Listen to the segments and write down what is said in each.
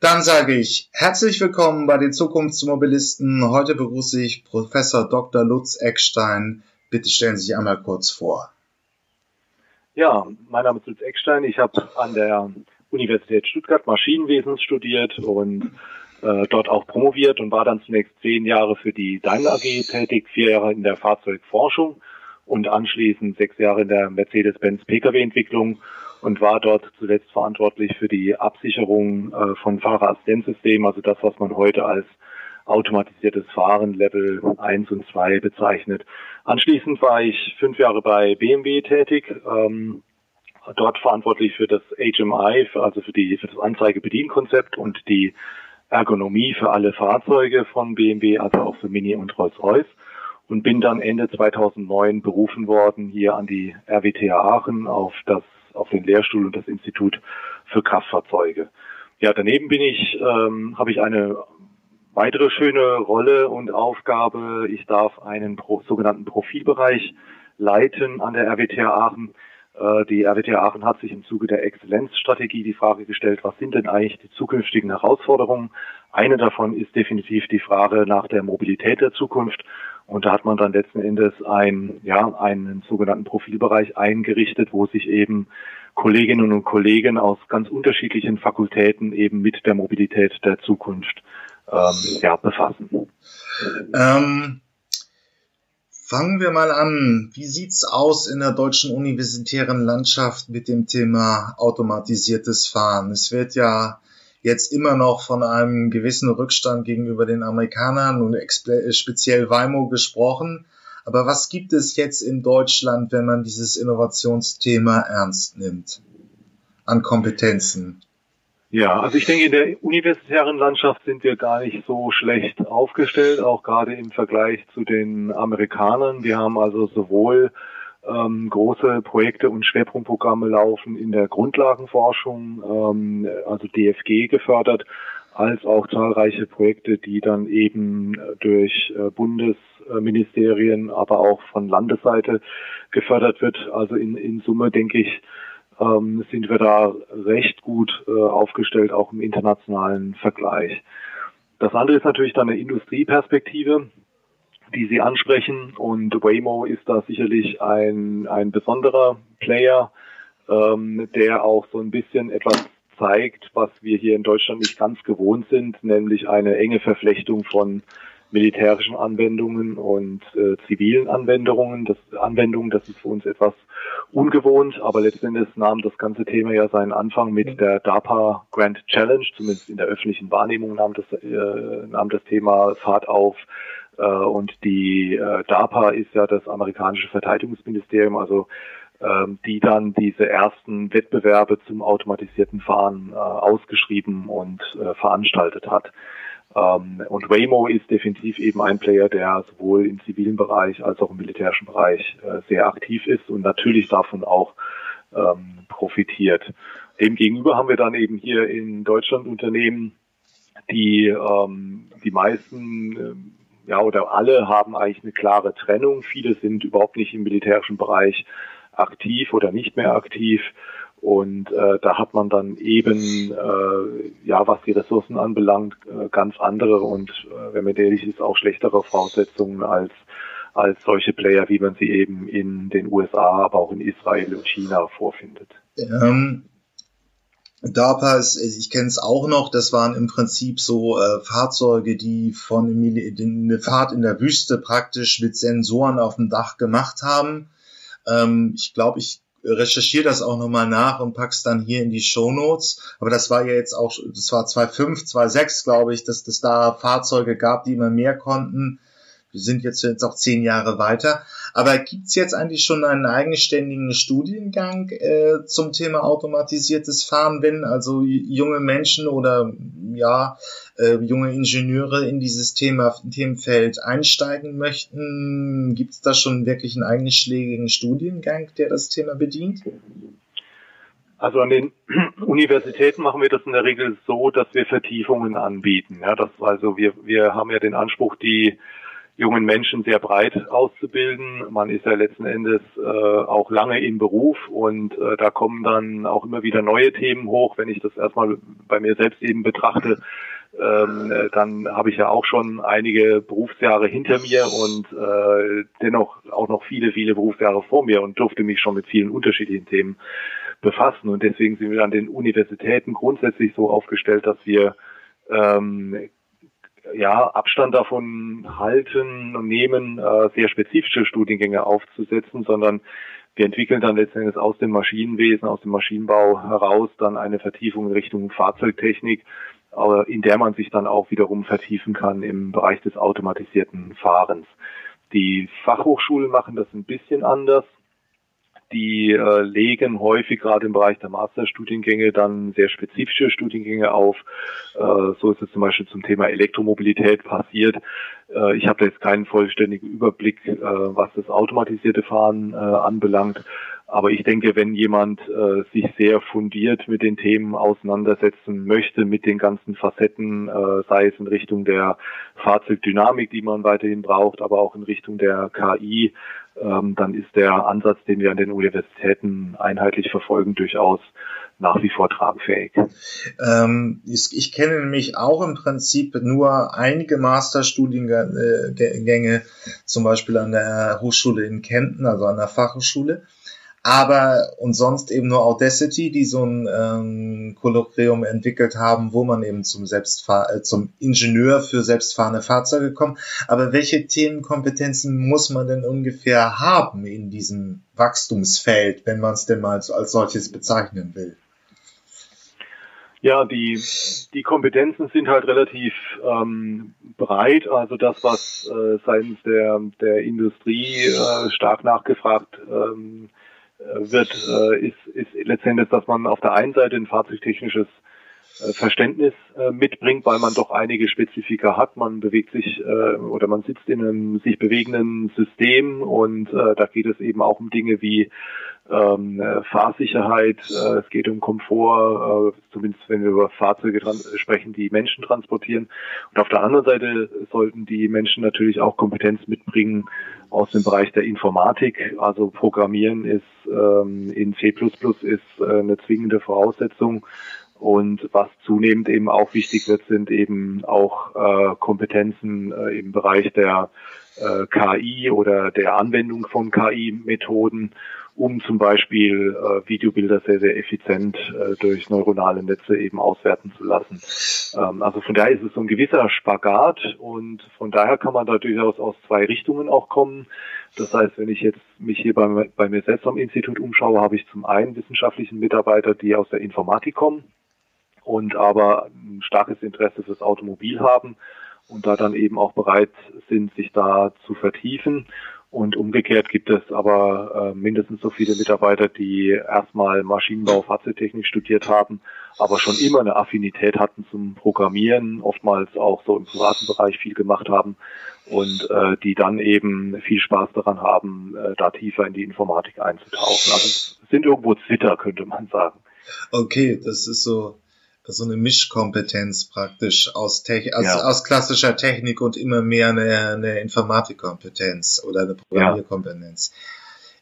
Dann sage ich herzlich willkommen bei den Zukunftsmobilisten. Heute begrüße ich Professor Dr. Lutz Eckstein. Bitte stellen Sie sich einmal kurz vor. Ja, mein Name ist Lutz Eckstein. Ich habe an der Universität Stuttgart Maschinenwesen studiert und äh, dort auch promoviert und war dann zunächst zehn Jahre für die Daimler AG tätig, vier Jahre in der Fahrzeugforschung und anschließend sechs Jahre in der Mercedes-Benz Pkw-Entwicklung und war dort zuletzt verantwortlich für die Absicherung äh, von Fahrerassistenzsystemen, also das, was man heute als automatisiertes Fahren Level 1 und 2 bezeichnet. Anschließend war ich fünf Jahre bei BMW tätig, ähm, dort verantwortlich für das HMI, also für, die, für das Anzeigebedienkonzept und die Ergonomie für alle Fahrzeuge von BMW, also auch für Mini und Rolls-Royce und bin dann Ende 2009 berufen worden hier an die RWTH Aachen auf das auf den Lehrstuhl und das Institut für Kraftfahrzeuge. Ja, daneben bin ich ähm, habe ich eine weitere schöne Rolle und Aufgabe. Ich darf einen Pro, sogenannten Profilbereich leiten an der RWTH Aachen. Äh, die RWTH Aachen hat sich im Zuge der Exzellenzstrategie die Frage gestellt, was sind denn eigentlich die zukünftigen Herausforderungen? Eine davon ist definitiv die Frage nach der Mobilität der Zukunft. Und da hat man dann letzten Endes ein, ja, einen sogenannten Profilbereich eingerichtet, wo sich eben Kolleginnen und Kollegen aus ganz unterschiedlichen Fakultäten eben mit der Mobilität der Zukunft ähm, ja, befassen. Ähm, fangen wir mal an. Wie sieht's aus in der deutschen universitären Landschaft mit dem Thema automatisiertes Fahren? Es wird ja jetzt immer noch von einem gewissen Rückstand gegenüber den Amerikanern und speziell Waymo gesprochen. Aber was gibt es jetzt in Deutschland, wenn man dieses Innovationsthema ernst nimmt? An Kompetenzen? Ja, also ich denke, in der universitären Landschaft sind wir gar nicht so schlecht aufgestellt, auch gerade im Vergleich zu den Amerikanern. Wir haben also sowohl ähm, große Projekte und Schwerpunktprogramme laufen in der Grundlagenforschung, ähm, also DFG gefördert, als auch zahlreiche Projekte, die dann eben durch äh, Bundesministerien, aber auch von Landesseite gefördert wird. Also in, in Summe denke ich, ähm, sind wir da recht gut äh, aufgestellt, auch im internationalen Vergleich. Das andere ist natürlich dann eine Industrieperspektive die Sie ansprechen. Und Waymo ist da sicherlich ein, ein besonderer Player, ähm, der auch so ein bisschen etwas zeigt, was wir hier in Deutschland nicht ganz gewohnt sind, nämlich eine enge Verflechtung von militärischen Anwendungen und äh, zivilen Anwendungen. Das, Anwendungen, das ist für uns etwas ungewohnt, aber letztendlich nahm das ganze Thema ja seinen Anfang mit der DARPA Grand Challenge, zumindest in der öffentlichen Wahrnehmung nahm das, äh, nahm das Thema Fahrt auf und die äh, DARPA ist ja das amerikanische Verteidigungsministerium, also ähm, die dann diese ersten Wettbewerbe zum automatisierten Fahren äh, ausgeschrieben und veranstaltet hat. Ähm, und Waymo ist definitiv eben ein Player, der sowohl im zivilen Bereich als auch im militärischen Bereich sehr aktiv ist und natürlich davon auch ähm, profitiert. Demgegenüber haben wir dann eben hier in Deutschland Unternehmen, die die meisten ja, oder alle haben eigentlich eine klare Trennung. Viele sind überhaupt nicht im militärischen Bereich aktiv oder nicht mehr aktiv. Und äh, da hat man dann eben, äh, ja, was die Ressourcen anbelangt, äh, ganz andere und, äh, wenn man ehrlich ist, auch schlechtere Voraussetzungen als, als solche Player, wie man sie eben in den USA, aber auch in Israel und China vorfindet. Ähm, DARPA ist, ich kenne es auch noch, das waren im Prinzip so äh, Fahrzeuge, die von eine Fahrt in der Wüste praktisch mit Sensoren auf dem Dach gemacht haben. Ähm, ich glaube, ich recherchiere das auch nochmal nach und pack's dann hier in die Show Notes. Aber das war ja jetzt auch, das war 2.5, 2.6, glaube ich, dass es da Fahrzeuge gab, die immer mehr konnten. Wir sind jetzt, jetzt auch zehn Jahre weiter. Aber gibt's jetzt eigentlich schon einen eigenständigen Studiengang äh, zum Thema automatisiertes Fahren, wenn also junge Menschen oder ja äh, junge Ingenieure in dieses Thema Themenfeld einsteigen möchten? Gibt's da schon wirklich einen eigenschlägigen Studiengang, der das Thema bedient? Also an den Universitäten machen wir das in der Regel so, dass wir Vertiefungen anbieten. Ja, das also wir wir haben ja den Anspruch, die jungen Menschen sehr breit auszubilden. Man ist ja letzten Endes äh, auch lange im Beruf und äh, da kommen dann auch immer wieder neue Themen hoch. Wenn ich das erstmal bei mir selbst eben betrachte, ähm, äh, dann habe ich ja auch schon einige Berufsjahre hinter mir und äh, dennoch auch noch viele, viele Berufsjahre vor mir und durfte mich schon mit vielen unterschiedlichen Themen befassen. Und deswegen sind wir an den Universitäten grundsätzlich so aufgestellt, dass wir ähm, ja, Abstand davon halten und nehmen, äh, sehr spezifische Studiengänge aufzusetzen, sondern wir entwickeln dann letztendlich aus dem Maschinenwesen, aus dem Maschinenbau heraus dann eine Vertiefung in Richtung Fahrzeugtechnik, in der man sich dann auch wiederum vertiefen kann im Bereich des automatisierten Fahrens. Die Fachhochschulen machen das ein bisschen anders die äh, legen häufig gerade im Bereich der Masterstudiengänge dann sehr spezifische Studiengänge auf. Äh, so ist es zum Beispiel zum Thema Elektromobilität passiert. Äh, ich habe da jetzt keinen vollständigen Überblick, äh, was das automatisierte Fahren äh, anbelangt. Aber ich denke, wenn jemand äh, sich sehr fundiert mit den Themen auseinandersetzen möchte, mit den ganzen Facetten, äh, sei es in Richtung der Fahrzeugdynamik, die man weiterhin braucht, aber auch in Richtung der KI, ähm, dann ist der Ansatz, den wir an den Universitäten einheitlich verfolgen, durchaus nach wie vor tragfähig. Ähm, ich, ich, kenne nämlich auch im Prinzip nur einige Masterstudiengänge, zum Beispiel an der Hochschule in Kempten, also an der Fachhochschule aber und sonst eben nur Audacity, die so ein ähm, Kolloquium entwickelt haben, wo man eben zum Selbstfahr äh, zum Ingenieur für selbstfahrende Fahrzeuge kommt. Aber welche Themenkompetenzen muss man denn ungefähr haben in diesem Wachstumsfeld, wenn man es denn mal als solches bezeichnen will? Ja, die, die Kompetenzen sind halt relativ ähm, breit. Also das, was äh, seitens der, der Industrie äh, stark nachgefragt ähm, wird, äh, ist, ist letztendlich, dass man auf der einen Seite ein fahrzeugtechnisches äh, Verständnis äh, mitbringt, weil man doch einige Spezifika hat. Man bewegt sich oder man sitzt in einem sich bewegenden System und da geht es eben auch um Dinge wie ähm, äh, Fahrsicherheit, äh, es geht um Komfort, äh, zumindest wenn wir über Fahrzeuge sprechen, die Menschen transportieren. Und auf der anderen Seite sollten die Menschen natürlich auch Kompetenz mitbringen aus dem Bereich der Informatik. Also Programmieren ist ähm, in C++ ist äh, eine zwingende Voraussetzung. Und was zunehmend eben auch wichtig wird, sind eben auch äh, Kompetenzen äh, im Bereich der äh, KI oder der Anwendung von KI-Methoden um zum Beispiel äh, Videobilder sehr, sehr effizient äh, durch neuronale Netze eben auswerten zu lassen. Ähm, also von daher ist es so ein gewisser Spagat und von daher kann man da durchaus aus zwei Richtungen auch kommen. Das heißt, wenn ich jetzt mich hier bei, bei mir selbst am Institut umschaue, habe ich zum einen wissenschaftlichen Mitarbeiter, die aus der Informatik kommen und aber ein starkes Interesse fürs Automobil haben und da dann eben auch bereit sind, sich da zu vertiefen. Und umgekehrt gibt es aber äh, mindestens so viele Mitarbeiter, die erstmal Maschinenbau, Fahrzeugtechnik studiert haben, aber schon immer eine Affinität hatten zum Programmieren, oftmals auch so im privaten Bereich viel gemacht haben und äh, die dann eben viel Spaß daran haben, äh, da tiefer in die Informatik einzutauchen. Also sind irgendwo Zitter, könnte man sagen. Okay, das ist so so eine Mischkompetenz praktisch aus, Tech aus, ja. aus klassischer Technik und immer mehr eine, eine Informatikkompetenz oder eine Programmierkompetenz.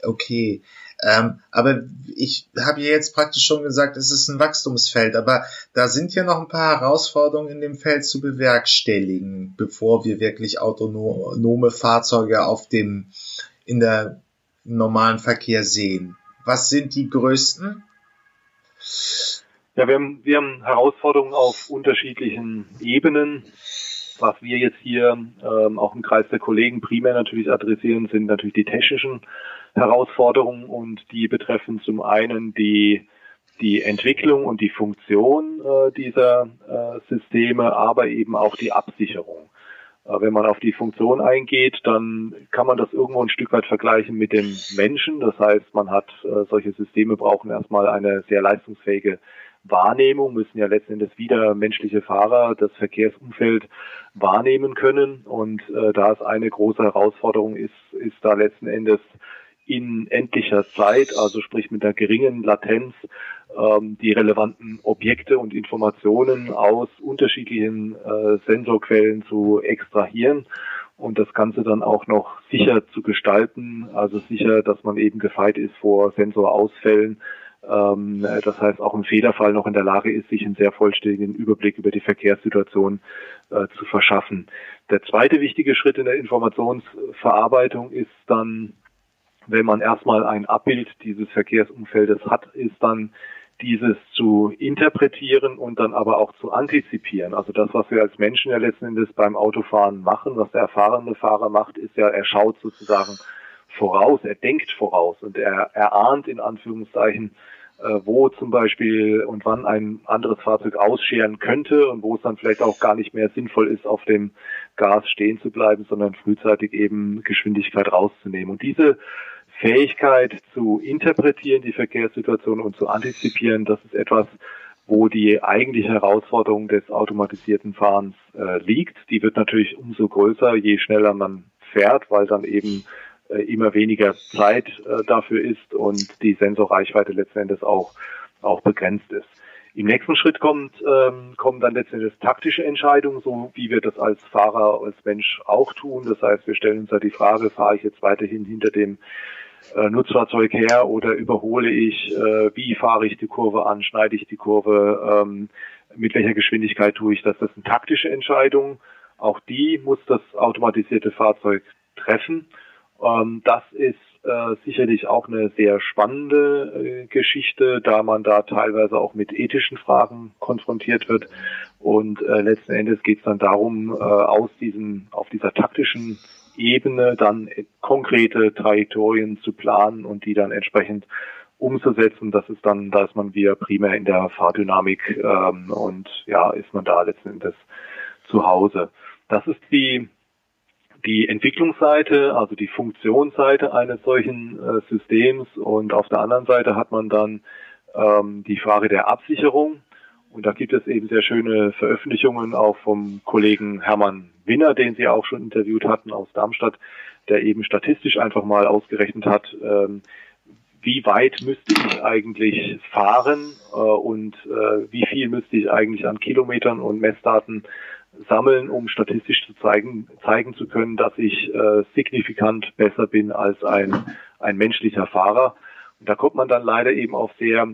Ja. Okay. Ähm, aber ich habe ja jetzt praktisch schon gesagt, es ist ein Wachstumsfeld, aber da sind ja noch ein paar Herausforderungen in dem Feld zu bewerkstelligen, bevor wir wirklich autonome Fahrzeuge auf dem in der normalen Verkehr sehen. Was sind die größten? Ja, wir haben, wir haben Herausforderungen auf unterschiedlichen Ebenen. Was wir jetzt hier ähm, auch im Kreis der Kollegen primär natürlich adressieren, sind natürlich die technischen Herausforderungen und die betreffen zum einen die die Entwicklung und die Funktion äh, dieser äh, Systeme, aber eben auch die Absicherung. Äh, wenn man auf die Funktion eingeht, dann kann man das irgendwo ein Stück weit vergleichen mit dem Menschen. Das heißt, man hat äh, solche Systeme brauchen erstmal eine sehr leistungsfähige Wahrnehmung müssen ja letzten Endes wieder menschliche Fahrer das Verkehrsumfeld wahrnehmen können. Und äh, da es eine große Herausforderung ist, ist da letzten Endes in endlicher Zeit, also sprich mit einer geringen Latenz, ähm, die relevanten Objekte und Informationen aus unterschiedlichen äh, Sensorquellen zu extrahieren und das Ganze dann auch noch sicher zu gestalten, also sicher, dass man eben gefeit ist vor Sensorausfällen. Ähm, das heißt, auch im Fehlerfall noch in der Lage ist, sich einen sehr vollständigen Überblick über die Verkehrssituation äh, zu verschaffen. Der zweite wichtige Schritt in der Informationsverarbeitung ist dann, wenn man erstmal ein Abbild dieses Verkehrsumfeldes hat, ist dann dieses zu interpretieren und dann aber auch zu antizipieren. Also das, was wir als Menschen ja letzten Endes beim Autofahren machen, was der erfahrene Fahrer macht, ist ja, er schaut sozusagen voraus, er denkt voraus und er, er ahnt in Anführungszeichen, wo zum Beispiel und wann ein anderes Fahrzeug ausscheren könnte und wo es dann vielleicht auch gar nicht mehr sinnvoll ist, auf dem Gas stehen zu bleiben, sondern frühzeitig eben Geschwindigkeit rauszunehmen. Und diese Fähigkeit zu interpretieren, die Verkehrssituation und zu antizipieren, das ist etwas, wo die eigentliche Herausforderung des automatisierten Fahrens äh, liegt. Die wird natürlich umso größer, je schneller man fährt, weil dann eben äh, immer weniger Zeit äh, dafür ist und die Sensorreichweite letzten Endes auch, auch begrenzt ist. Im nächsten Schritt kommt, ähm, kommen dann letztendlich taktische Entscheidungen, so wie wir das als Fahrer, als Mensch auch tun. Das heißt, wir stellen uns ja die Frage, fahre ich jetzt weiterhin hinter dem äh, Nutzfahrzeug her oder überhole ich, äh, wie fahre ich die Kurve an, schneide ich die Kurve, ähm, mit welcher Geschwindigkeit tue ich das. Das sind taktische Entscheidungen. Auch die muss das automatisierte Fahrzeug treffen. Ähm, das ist äh, sicherlich auch eine sehr spannende äh, Geschichte, da man da teilweise auch mit ethischen Fragen konfrontiert wird. Und äh, letzten Endes geht es dann darum, äh, aus diesen, auf dieser taktischen Ebene dann konkrete Trajektorien zu planen und die dann entsprechend umzusetzen. Das ist dann, da ist man wieder primär in der Fahrdynamik ähm, und ja, ist man da letzten Endes zu Hause. Das ist die die Entwicklungsseite, also die Funktionsseite eines solchen äh, Systems und auf der anderen Seite hat man dann ähm, die Frage der Absicherung. Und da gibt es eben sehr schöne Veröffentlichungen auch vom Kollegen Hermann Winner, den Sie auch schon interviewt hatten aus Darmstadt, der eben statistisch einfach mal ausgerechnet hat, ähm, wie weit müsste ich eigentlich fahren äh, und äh, wie viel müsste ich eigentlich an Kilometern und Messdaten sammeln, um statistisch zu zeigen, zeigen zu können, dass ich äh, signifikant besser bin als ein, ein menschlicher Fahrer. Und da kommt man dann leider eben auf sehr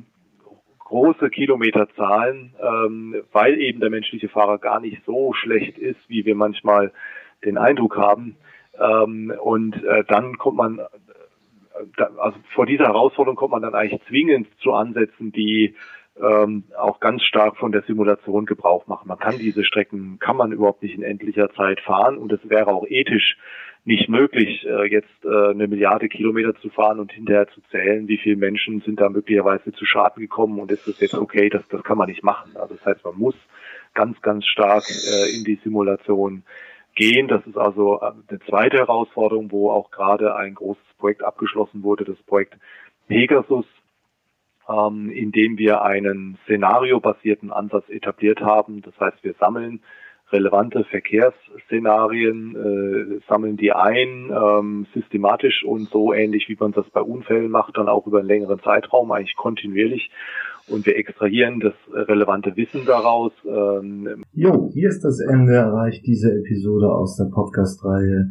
große Kilometerzahlen, ähm, weil eben der menschliche Fahrer gar nicht so schlecht ist, wie wir manchmal den Eindruck haben. Ähm, und äh, dann kommt man, äh, da, also vor dieser Herausforderung kommt man dann eigentlich zwingend zu Ansätzen, die ähm, auch ganz stark von der Simulation Gebrauch machen. Man kann diese Strecken, kann man überhaupt nicht in endlicher Zeit fahren und es wäre auch ethisch nicht möglich, äh, jetzt äh, eine Milliarde Kilometer zu fahren und hinterher zu zählen, wie viele Menschen sind da möglicherweise zu Schaden gekommen und ist das jetzt okay, das, das kann man nicht machen. Also das heißt, man muss ganz, ganz stark äh, in die Simulation gehen. Das ist also äh, eine zweite Herausforderung, wo auch gerade ein großes Projekt abgeschlossen wurde, das Projekt Pegasus, ähm, in dem wir einen szenariobasierten Ansatz etabliert haben. Das heißt, wir sammeln relevante Verkehrsszenarien, äh, sammeln die ein, ähm, systematisch und so ähnlich, wie man das bei Unfällen macht, dann auch über einen längeren Zeitraum, eigentlich kontinuierlich. Und wir extrahieren das relevante Wissen daraus. Ähm. Jo, hier ist das Ende erreicht diese Episode aus der Podcast-Reihe